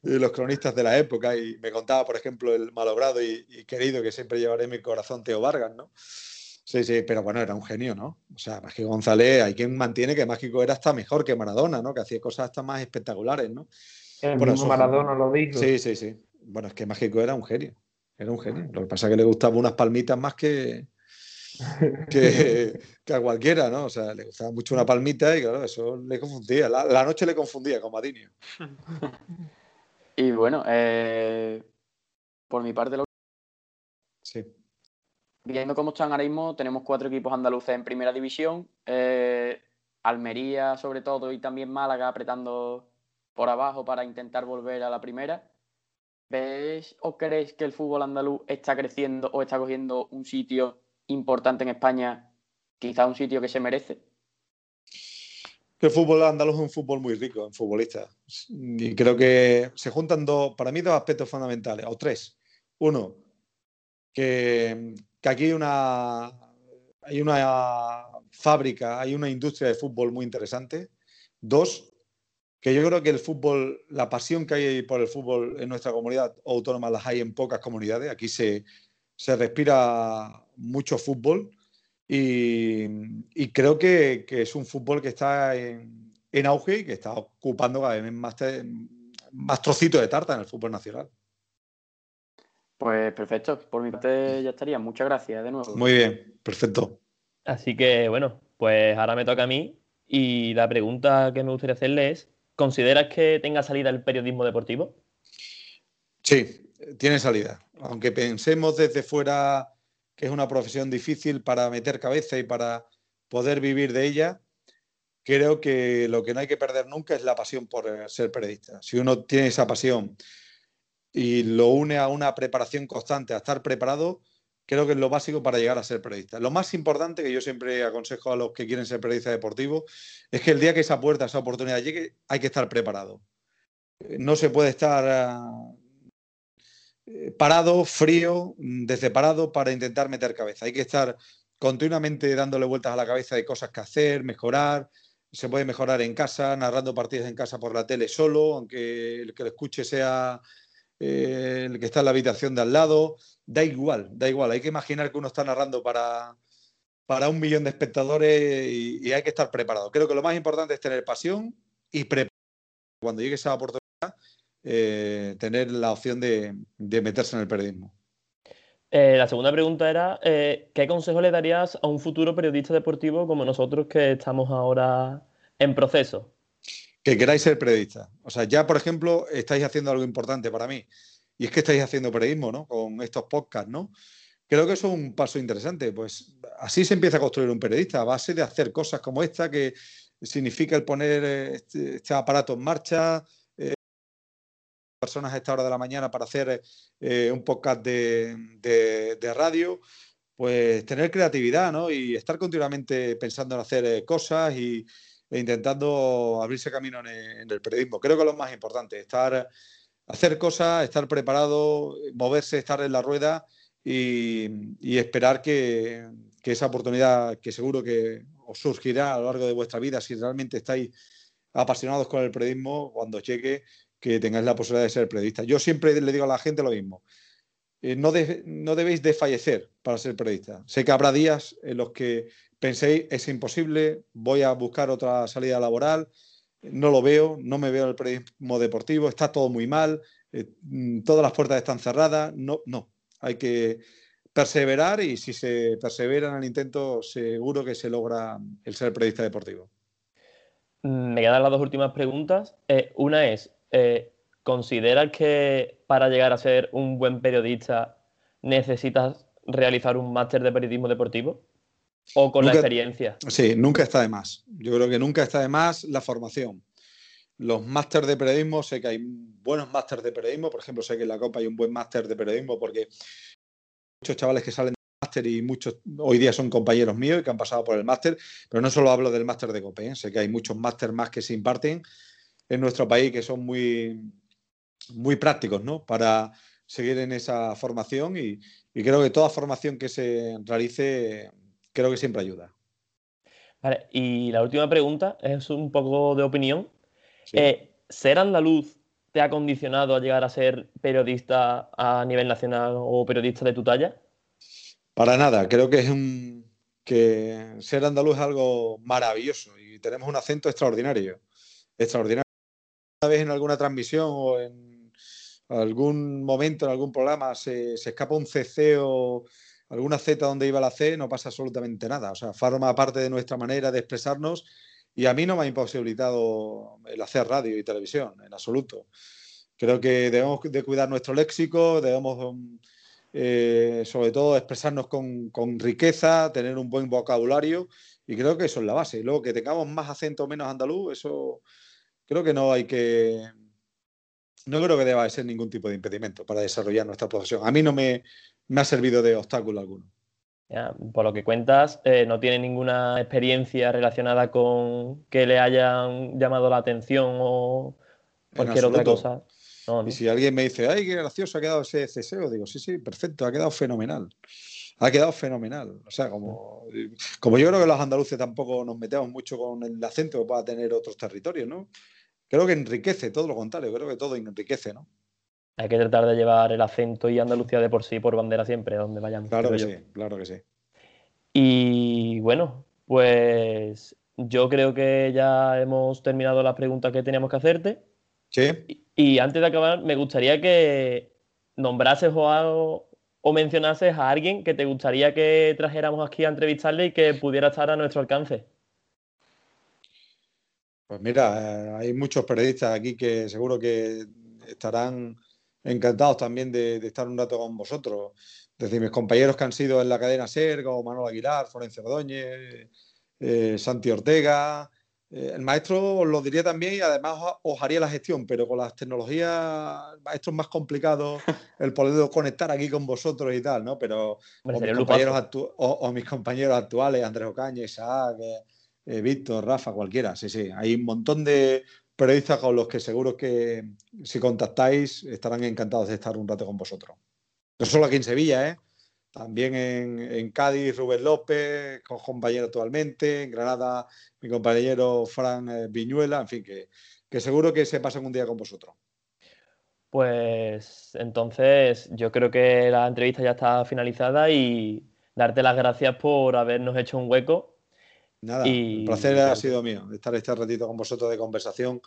los cronistas de la época. Y me contaba, por ejemplo, el malogrado y, querido que siempre llevaré en mi corazón, Teo Vargas, ¿no? Sí, sí, pero bueno, era un genio, ¿no? O sea, Mágico González, hay quien mantiene que Mágico era hasta mejor que Maradona, ¿no? Que hacía cosas hasta más espectaculares, ¿no? El bueno, Maradona lo dijo. Sí, sí, sí. Bueno, es que Mágico era un genio. Era un genio. Lo que pasa es que le gustaban unas palmitas más que, que, a cualquiera, ¿no? O sea, le gustaba mucho una palmita y claro, eso le confundía. La, noche le confundía con Madinio. Y bueno, eh, por mi parte, lo... sí. viendo cómo están ahora mismo, tenemos cuatro equipos andaluces en primera división. Eh, Almería, sobre todo, y también Málaga apretando por abajo para intentar volver a la primera. ¿Ves o crees que el fútbol andaluz está creciendo o está cogiendo un sitio importante en España, quizá un sitio que se merece? el fútbol andaluz es un fútbol muy rico en futbolistas. Y creo que se juntan dos, para mí, dos aspectos fundamentales, o tres. Uno, que, aquí hay una, hay una fábrica, hay una industria de fútbol muy interesante. Dos, que yo creo que el fútbol, la pasión que hay por el fútbol en nuestra comunidad autónoma las hay en pocas comunidades. Aquí se, se respira mucho fútbol y, creo que, es un fútbol que está en, auge y que está ocupando cada vez más, más trocitos de tarta en el fútbol nacional. Pues perfecto, por mi parte ya estaría. Muchas gracias de nuevo. Muy bien, perfecto. Así que bueno, pues ahora me toca a mí y la pregunta que me gustaría hacerle es, ¿consideras que tenga salida el periodismo deportivo? Sí, tiene salida. Aunque pensemos desde fuera que es una profesión difícil para meter cabeza y para poder vivir de ella, creo que lo que no hay que perder nunca es la pasión por eh, ser periodista. Si uno tiene esa pasión y lo une a una preparación constante, a estar preparado, creo que es lo básico para llegar a ser periodista. Lo más importante que yo siempre aconsejo a los que quieren ser periodistas deportivos es que el día que esa puerta, esa oportunidad llegue, hay que estar preparado. No se puede estar ah, eh, parado, frío, mm, desseparado para intentar meter cabeza. Hay que estar continuamente dándole vueltas a la cabeza de cosas que hacer, mejorar. Se puede mejorar en casa, narrando partidos en casa por la tele solo, aunque el que lo escuche sea eh, el que está en la habitación de al lado. Da igual, da igual. Hay que imaginar que uno está narrando para, para un millón de espectadores y, hay que estar preparado. Creo que lo más importante es tener pasión y preparar. Cuando llegue esa oportunidad, eh, tener la opción de, meterse en el periodismo. Eh, la segunda pregunta era, ¿qué consejo le darías a un futuro periodista deportivo como nosotros que estamos ahora en proceso? Que queráis ser periodista. O sea, ya, por ejemplo, estáis haciendo algo importante para mí. Y es que estáis haciendo periodismo, ¿no? Con estos podcasts, ¿no? Creo que eso es un paso interesante. Pues así se empieza a construir un periodista, a base de hacer cosas como esta que significa el poner este, este, aparato en marcha, personas a esta hora de la mañana para hacer un podcast de, radio, pues tener creatividad ¿no? y estar continuamente pensando en hacer cosas y, intentando abrirse camino en, el periodismo. Creo que lo más importante, estar, hacer cosas, estar preparado, moverse, estar en la rueda y, esperar que, esa oportunidad que seguro que os surgirá a lo largo de vuestra vida, si realmente estáis apasionados con el periodismo, cuando llegue, que tengáis la posibilidad de ser periodista. Yo siempre le digo a la gente lo mismo. Eh, no, no debéis desfallecer para ser periodista. Sé que habrá días en los que penséis, es imposible, voy a buscar otra salida laboral, no lo veo, no me veo en el periodismo deportivo, está todo muy mal, eh, mm, todas las puertas están cerradas, no, no, hay que perseverar y si se persevera en el intento seguro que se logra el ser periodista deportivo. Mm, me quedan las dos últimas preguntas. Eh, una es, ¿consideras que para llegar a ser un buen periodista necesitas realizar un máster de periodismo deportivo? ¿O con la experiencia? Sí, nunca está de más. Yo creo que nunca está de más la formación. Los másteres de periodismo, sé que hay buenos másteres de periodismo, por ejemplo, sé que en la Copa hay un buen máster de periodismo porque muchos chavales que salen del máster y muchos hoy día son compañeros míos y que han pasado por el máster, pero no solo hablo del máster de COPE, ¿eh? sé que hay muchos másteres más que se imparten en nuestro país que son muy, muy prácticos, ¿no? Para seguir en esa formación y, y creo que toda formación que se realice creo que siempre ayuda. Vale, y la última pregunta es un poco de opinión. Eh, ¿Ser andaluz te ha condicionado a llegar a ser periodista a nivel nacional o periodista de tu talla? Para nada, creo que es un que ser andaluz es algo maravilloso y tenemos un acento extraordinario, extraordinario. Una vez en alguna transmisión o en algún momento, en algún programa, se, escapa un ceceo alguna Z donde iba la C, no pasa absolutamente nada. O sea, forma parte de nuestra manera de expresarnos y a mí no me ha imposibilitado el hacer radio y televisión, en absoluto. Creo que debemos de cuidar nuestro léxico, debemos eh, sobre todo expresarnos con, riqueza, tener un buen vocabulario y creo que eso es la base. Luego que tengamos más acento o menos andaluz, eso creo que no hay que... No creo que deba ser ningún tipo de impedimento para desarrollar nuestra profesión. A mí no me, me ha servido de obstáculo alguno. por lo que cuentas, eh, no tiene ninguna experiencia relacionada con que le hayan llamado la atención o cualquier otra cosa. Y si alguien me dice, ay, qué gracioso ha quedado ese ceseo, digo, sí, sí, perfecto, ha quedado fenomenal. Ha quedado fenomenal. O sea, como, como yo creo que los andaluces tampoco nos metemos mucho con el acento que pueda tener otros territorios, ¿no? Creo que enriquece, todo lo contrario, creo que todo enriquece, ¿no? hay que tratar de llevar el acento y Andalucía de por sí por bandera siempre, donde vayamos. Claro que sí, claro que sí. Y bueno, pues yo creo que ya hemos terminado las preguntas que teníamos que hacerte. Sí. Y, antes de acabar, me gustaría que nombrases o, o mencionases a alguien que te gustaría que trajéramos aquí a entrevistarle y que pudiera estar a nuestro alcance. Pues mira, eh, hay muchos periodistas aquí que seguro que estarán encantados también de, estar un rato con vosotros. Desde mis compañeros que han sido en la cadena SER, como Manuel Aguilar, Florencia Ordóñez, eh, Santi Ortega. Eh, el maestro os lo diría también y además os haría la gestión, pero con las tecnologías, esto es más complicado el poder conectar aquí con vosotros y tal, ¿no? Pero o mis, compañeros o, mis, compañeros actuales, Andrés Ocaña, Isaac, eh, Víctor, Rafa, cualquiera, sí, sí. Hay un montón de, periodistas con los que seguro que si contactáis estarán encantados de estar un rato con vosotros. No solo aquí en Sevilla, ¿eh? también en, Cádiz, Rubén López, con compañero actualmente, en Granada, mi compañero Fran eh, Viñuela, en fin, que, que seguro que se pasan un día con vosotros. Pues entonces yo creo que la entrevista ya está finalizada y darte las gracias por habernos hecho un hueco Nada, el placer ha sido mío estar este ratito con vosotros de conversación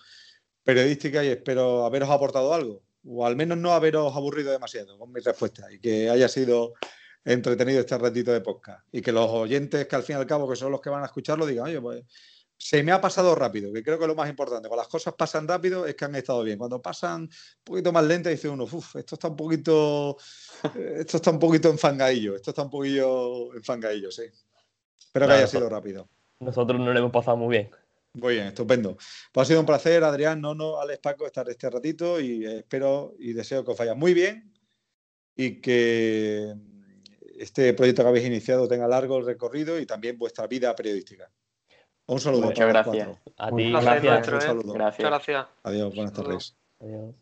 periodística y espero haberos aportado algo, o al menos no haberos aburrido demasiado con mi respuesta y que haya sido entretenido este ratito de podcast y que los oyentes que al fin y al cabo que son los que van a escucharlo digan, oye, pues se me ha pasado rápido, que creo que es lo más importante. Cuando las cosas pasan rápido es que han estado bien. Cuando pasan un poquito más lento dice uno, uff, esto está un poquito, esto está un poquito enfangadillo, esto está un poquillo enfangadillo, sí. Espero que haya sido rápido. Nosotros no lo hemos pasado muy bien. Muy bien, estupendo. Pues ha sido un placer, Adrián, Nono, Alex, Paco, estar este ratito y espero y deseo que os vaya muy bien y que este proyecto que habéis iniciado tenga largo recorrido y también vuestra vida periodística. Un saludo. Muchas gracias. A ti, gracias. Un ¿eh? saludo. Gracias. Adiós, buenas tardes. Adiós.